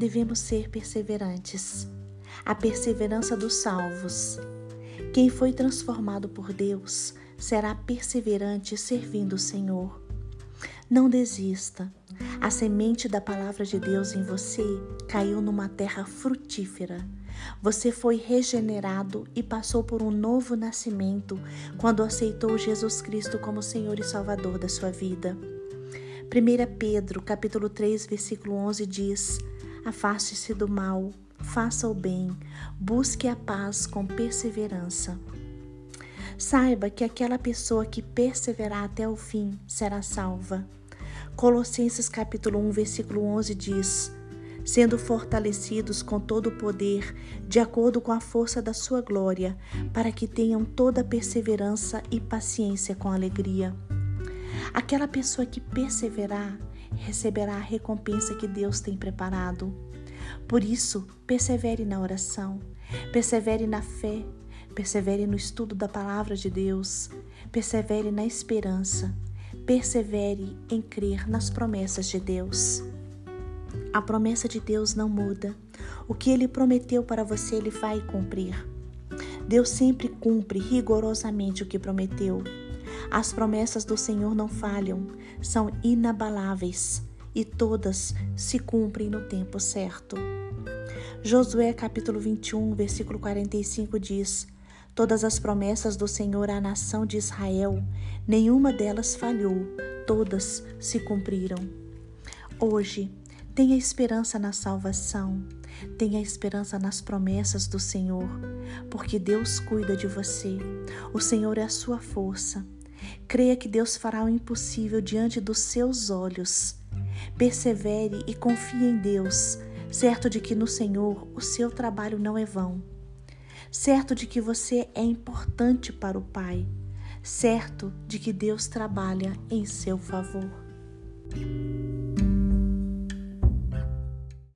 devemos ser perseverantes. A perseverança dos salvos. Quem foi transformado por Deus será perseverante servindo o Senhor. Não desista. A semente da palavra de Deus em você caiu numa terra frutífera. Você foi regenerado e passou por um novo nascimento quando aceitou Jesus Cristo como Senhor e Salvador da sua vida. 1 Pedro, capítulo 3, versículo 11 diz: Afaste-se do mal, faça o bem, busque a paz com perseverança. Saiba que aquela pessoa que perseverar até o fim será salva. Colossenses capítulo 1, versículo 11 diz: sendo fortalecidos com todo o poder, de acordo com a força da sua glória, para que tenham toda perseverança e paciência com alegria. Aquela pessoa que perseverar receberá a recompensa que Deus tem preparado. Por isso, persevere na oração, persevere na fé, persevere no estudo da palavra de Deus, persevere na esperança, persevere em crer nas promessas de Deus. A promessa de Deus não muda. O que ele prometeu para você, ele vai cumprir. Deus sempre cumpre rigorosamente o que prometeu. As promessas do Senhor não falham, são inabaláveis e todas se cumprem no tempo certo. Josué capítulo 21, versículo 45 diz: Todas as promessas do Senhor à nação de Israel, nenhuma delas falhou, todas se cumpriram. Hoje, Tenha esperança na salvação, tenha esperança nas promessas do Senhor, porque Deus cuida de você, o Senhor é a sua força. Creia que Deus fará o impossível diante dos seus olhos. Persevere e confie em Deus, certo de que no Senhor o seu trabalho não é vão, certo de que você é importante para o Pai, certo de que Deus trabalha em seu favor.